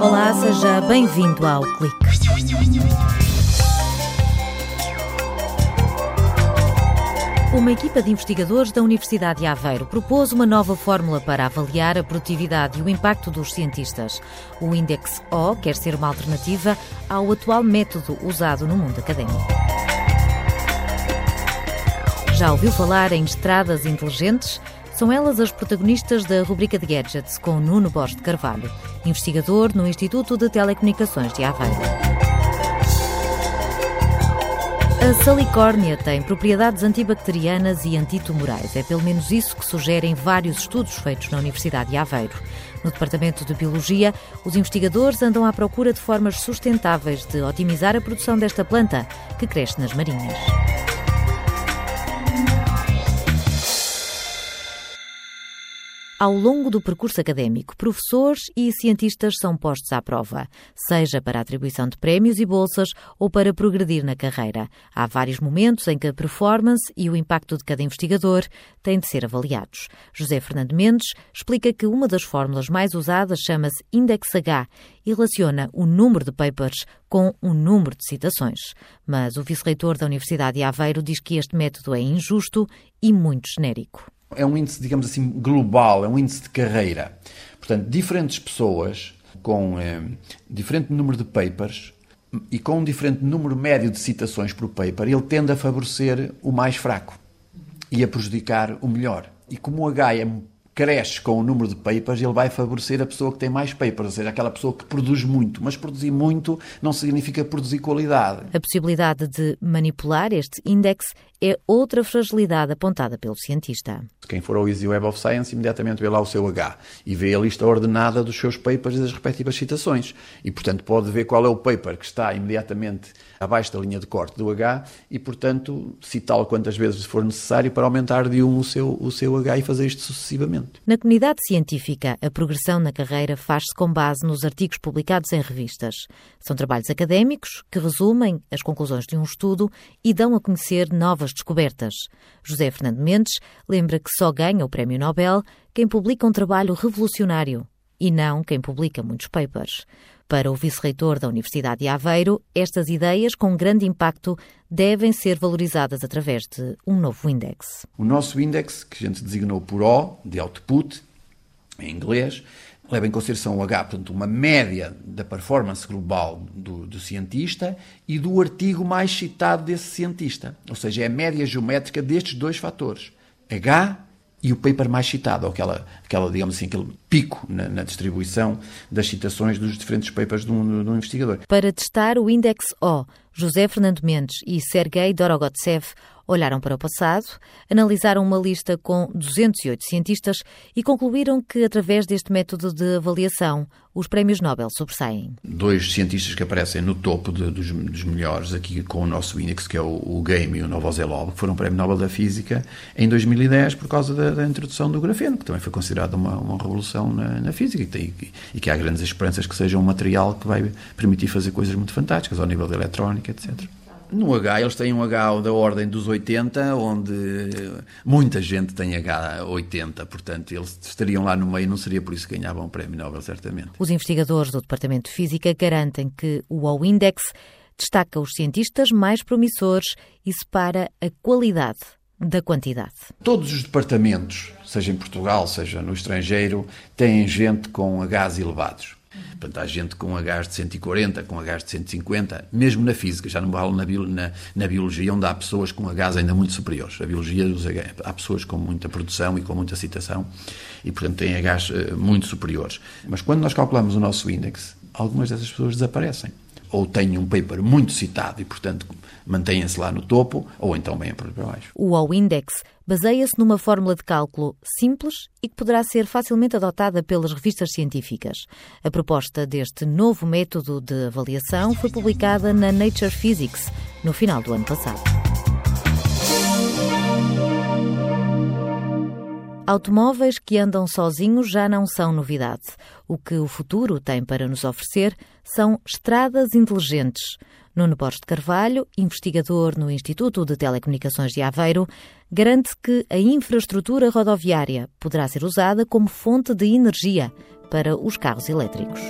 Olá, seja bem-vindo ao Clique. Uma equipa de investigadores da Universidade de Aveiro propôs uma nova fórmula para avaliar a produtividade e o impacto dos cientistas. O Index O quer ser uma alternativa ao atual método usado no mundo académico. Já ouviu falar em estradas inteligentes? São elas as protagonistas da rubrica de Gadgets com Nuno Borges de Carvalho, investigador no Instituto de Telecomunicações de Aveiro. A salicórnia tem propriedades antibacterianas e antitumorais. É pelo menos isso que sugerem vários estudos feitos na Universidade de Aveiro. No Departamento de Biologia, os investigadores andam à procura de formas sustentáveis de otimizar a produção desta planta, que cresce nas marinhas. Ao longo do percurso académico, professores e cientistas são postos à prova, seja para a atribuição de prémios e bolsas ou para progredir na carreira. Há vários momentos em que a performance e o impacto de cada investigador têm de ser avaliados. José Fernando Mendes explica que uma das fórmulas mais usadas chama-se Index H e relaciona o número de papers com o número de citações. Mas o vice-reitor da Universidade de Aveiro diz que este método é injusto e muito genérico é um índice, digamos assim, global, é um índice de carreira. Portanto, diferentes pessoas com eh, diferente número de papers e com um diferente número médio de citações por paper, ele tende a favorecer o mais fraco e a prejudicar o melhor. E como H é cresce com o número de papers, ele vai favorecer a pessoa que tem mais papers, ou seja, aquela pessoa que produz muito. Mas produzir muito não significa produzir qualidade. A possibilidade de manipular este índice é outra fragilidade apontada pelo cientista. Quem for ao Easy Web of Science imediatamente vê lá o seu H e vê a lista ordenada dos seus papers e das respectivas citações. E, portanto, pode ver qual é o paper que está imediatamente abaixo da linha de corte do H e, portanto, citá-lo quantas vezes for necessário para aumentar de um o seu, o seu H e fazer isto sucessivamente. Na comunidade científica, a progressão na carreira faz-se com base nos artigos publicados em revistas. São trabalhos académicos que resumem as conclusões de um estudo e dão a conhecer novas descobertas. José Fernando Mendes lembra que só ganha o Prémio Nobel quem publica um trabalho revolucionário e não quem publica muitos papers. Para o vice-reitor da Universidade de Aveiro, estas ideias com grande impacto devem ser valorizadas através de um novo índice. O nosso índice, que a gente designou por O, de output, em inglês, leva em consideração o H, portanto, uma média da performance global do, do, cientista e do artigo mais citado desse cientista. Ou seja, é a média geométrica destes dois fatores. H e o paper mais citado, aquela, aquela digamos assim, aquele pico na, na distribuição das citações dos diferentes papers de um, de um investigador. Para testar o Index O, José Fernando Mendes e Sergei Dorogotsev olharam para o passado, analisaram uma lista com 208 cientistas e concluíram que, através deste método de avaliação, os prémios Nobel sobressaem. Dois cientistas que aparecem no topo de, dos, dos, melhores aqui com o nosso índice, que é o, o Game e o Novoselov, que foram prémio Nobel da Física em 2010 por causa da, da introdução do grafeno, que também foi considerado uma, uma revolução na, na física e, tem, e, que há grandes esperanças que seja um material que vai permitir fazer coisas muito fantásticas ao nível da eletrónica, etc. No H, eles têm um H da ordem dos 80, onde muita gente tem H80, portanto, eles estariam lá no meio, não seria por isso que ganhavam o Prémio Nobel, certamente. Os investigadores do Departamento de Física garantem que o O-Index destaca os cientistas mais promissores e separa a qualidade da quantidade. Todos os departamentos, seja em Portugal, seja no estrangeiro, têm gente com Hs elevados. Portanto, há gente com Hs de 140, com Hs de 150, mesmo na física, já não vale na, na, na, biologia, onde há pessoas com Hs ainda muito superiores. A biologia, há pessoas com muita produção e com muita citação, e, portanto, têm Hs eh, muito superiores. Mas quando nós calculamos o nosso índice, algumas dessas pessoas desaparecem ou têm um paper muito citado e, portanto, mantêm-se lá no topo, ou então vêm para baixo. O O-Index baseia-se numa fórmula de cálculo simples e que poderá ser facilmente adotada pelas revistas científicas. A proposta deste novo método de avaliação foi publicada na Nature Physics no final do ano passado. Automóveis que andam sozinhos já não são novidade. O que o futuro tem para nos oferecer são estradas inteligentes. Nuno Borges de Carvalho, investigador no Instituto de Telecomunicações de Aveiro, garante que a infraestrutura rodoviária poderá ser usada como fonte de energia para os carros elétricos.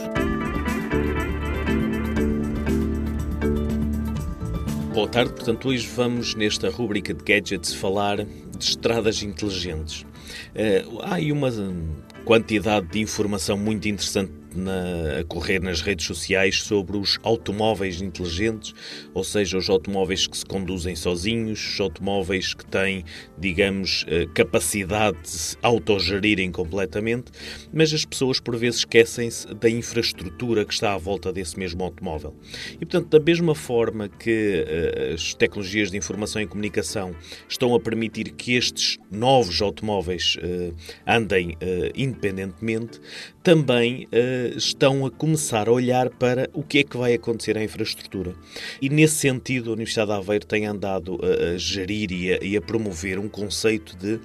Boa tarde, portanto, hoje vamos nesta rúbrica de gadgets falar de estradas inteligentes. Uh, há aí uma quantidade de informação muito interessante na, a correr nas redes sociais sobre os automóveis inteligentes, ou seja, os automóveis que se conduzem sozinhos, os automóveis que têm, digamos, eh, capacidade de se autogerirem completamente, mas as pessoas por vezes esquecem-se da infraestrutura que está à volta desse mesmo automóvel. E, portanto, da mesma forma que uh, as tecnologias de informação e comunicação estão a permitir que estes novos automóveis uh, andem independentemente, também estão a começar a olhar para o que é que vai acontecer à infraestrutura. E nesse sentido, a Universidade de Aveiro tem andado a, gerir e a, promover um conceito de uh,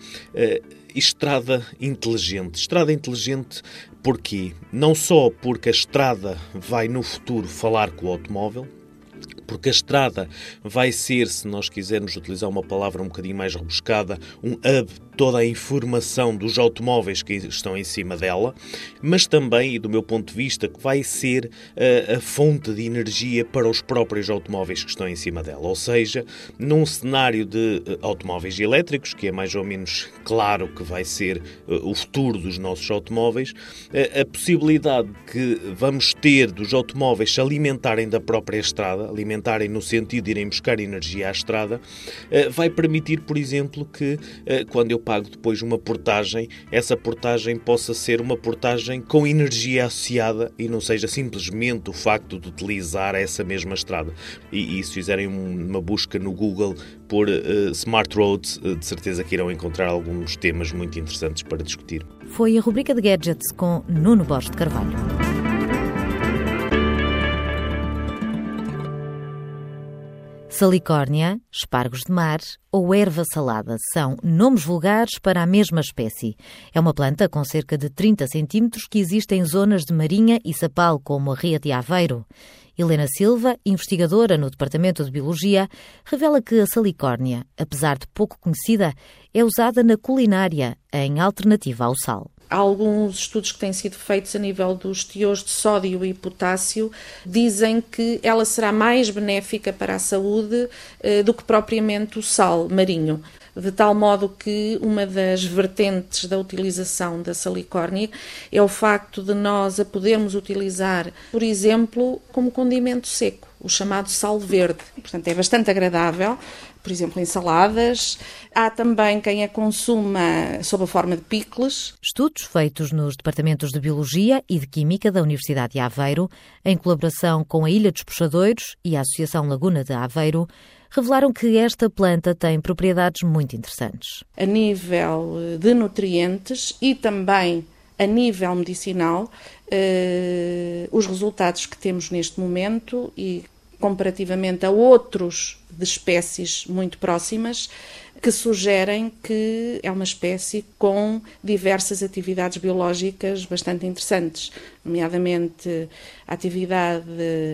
estrada inteligente. Estrada inteligente porquê? Não só porque a estrada vai no futuro falar com o automóvel, porque a estrada vai ser, se nós quisermos utilizar uma palavra um bocadinho mais rebuscada, um hub toda a informação dos automóveis que estão em cima dela, mas também, e do meu ponto de vista, que vai ser a, eh, a fonte de energia para os próprios automóveis que estão em cima dela. Ou seja, num cenário de uh, automóveis elétricos, que é mais ou menos claro que vai ser uh, o futuro dos nossos automóveis, a possibilidade que vamos ter dos automóveis se alimentarem da própria estrada, alimentarem no sentido de irem buscar energia à estrada, vai permitir, por exemplo, que quando eu pago depois uma portagem, essa portagem possa ser uma portagem com energia associada e não seja simplesmente o facto de utilizar essa mesma estrada. E, e se fizerem uma busca no Google por uh, Smart Roads, uh, de certeza que irão encontrar alguns temas muito interessantes para discutir. Foi a rubrica de Gadgets com Nuno Borges de Carvalho. Salicórnia, espargos de mar ou erva salada são nomes vulgares para a mesma espécie. É uma planta com cerca de 30 centímetros que existe em zonas de marinha e sapal, como a Ria de Aveiro. Helena Silva, investigadora no Departamento de Biologia, revela que a salicórnia, apesar de pouco conhecida, é usada na culinária em alternativa ao sal alguns estudos que têm sido feitos a nível dos teores de sódio e potássio dizem que ela será mais benéfica para a saúde eh, do que propriamente o sal marinho. De tal modo que uma das vertentes da utilização da salicórnia é o facto de nós a podermos utilizar, por exemplo, como condimento seco, o chamado sal verde. Portanto, é bastante agradável, por exemplo, em saladas. Há também quem a consuma sob a forma de picles. Estudos feitos nos departamentos de Biologia e de Química da Universidade de Aveiro, em colaboração com a Ilha dos Puxadores e a Associação Laguna de Aveiro, revelaram que esta planta tem propriedades muito interessantes. A nível de nutrientes e também a nível medicinal, eh, os resultados que temos neste momento e comparativamente a outros de espécies muito próximas, que sugerem que é uma espécie com diversas atividades biológicas bastante interessantes, nomeadamente atividade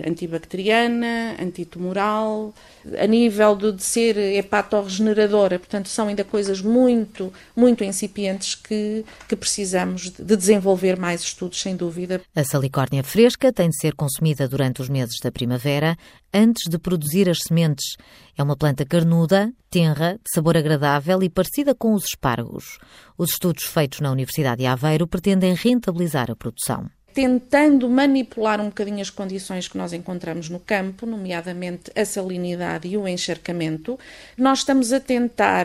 antibacteriana, antitumoral, a nível de ser hepatorregeneradora, portanto são ainda coisas muito, muito incipientes que, que precisamos de desenvolver mais estudos, sem dúvida. A salicórnia fresca tem de ser consumida durante os meses da primavera, antes de produzir as sementes. É uma planta carnuda, tenra, de sabor agradável e parecida com os espargos. Os estudos feitos na Universidade de Aveiro pretendem rentabilizar a produção tentando manipular um bocadinho as condições que nós encontramos no campo, nomeadamente a salinidade e o encharcamento, nós estamos a tentar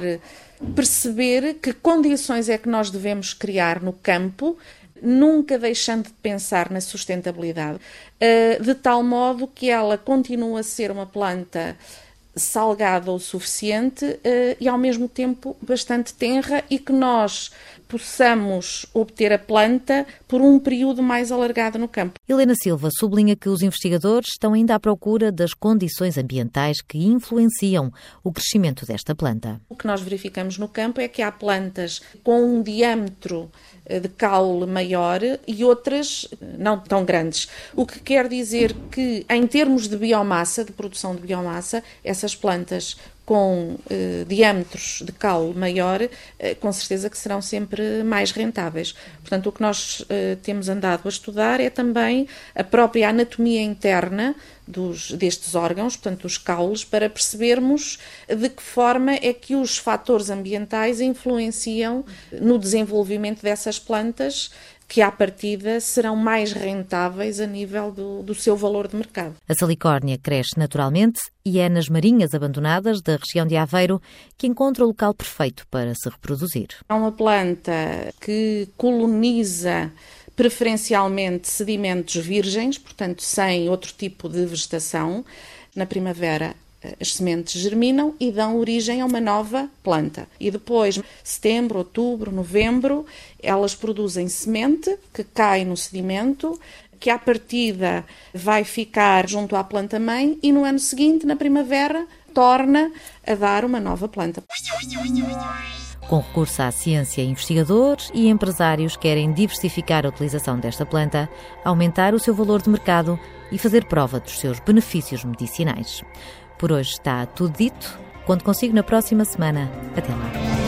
perceber que condições é que nós devemos criar no campo nunca deixando de pensar na sustentabilidade, eh, de tal modo que ela continue a ser uma planta salgada o suficiente uh, e ao mesmo tempo bastante tenra e que nós possamos obter a planta por um período mais alargado no campo. Helena Silva sublinha que os investigadores estão ainda à procura das condições ambientais que influenciam o crescimento desta planta. O que nós verificamos no campo é que há plantas com um diâmetro eh, de caule maior e outras eh, não tão grandes. O que quer dizer que, em termos de biomassa, de produção de biomassa, essas plantas com eh, diâmetros de caule maior, eh, com certeza que serão sempre mais rentáveis. Portanto, o que nós eh, temos andado a estudar é também a própria anatomia interna dos, destes órgãos, portanto, os caules, para percebermos de que forma é que os fatores ambientais influenciam no desenvolvimento dessas plantas que à partida serão mais rentáveis a nível do, do, seu valor de mercado. A salicórnia cresce naturalmente e é nas marinhas abandonadas da região de Aveiro que encontra o local perfeito para se reproduzir. É uma planta que coloniza preferencialmente sedimentos virgens, portanto sem outro tipo de vegetação. Na primavera as sementes germinam e dão origem a uma nova planta. E depois, setembro, outubro, novembro, elas produzem semente que cai no sedimento, que à partida vai ficar junto à planta mãe e no ano seguinte, na primavera, torna a dar uma nova planta. Com recurso à ciência, investigadores e empresários querem diversificar a utilização desta planta, aumentar o seu valor de mercado e fazer prova dos seus benefícios medicinais. Por hoje está tudo dito. Quando consigo na próxima semana. Até lá.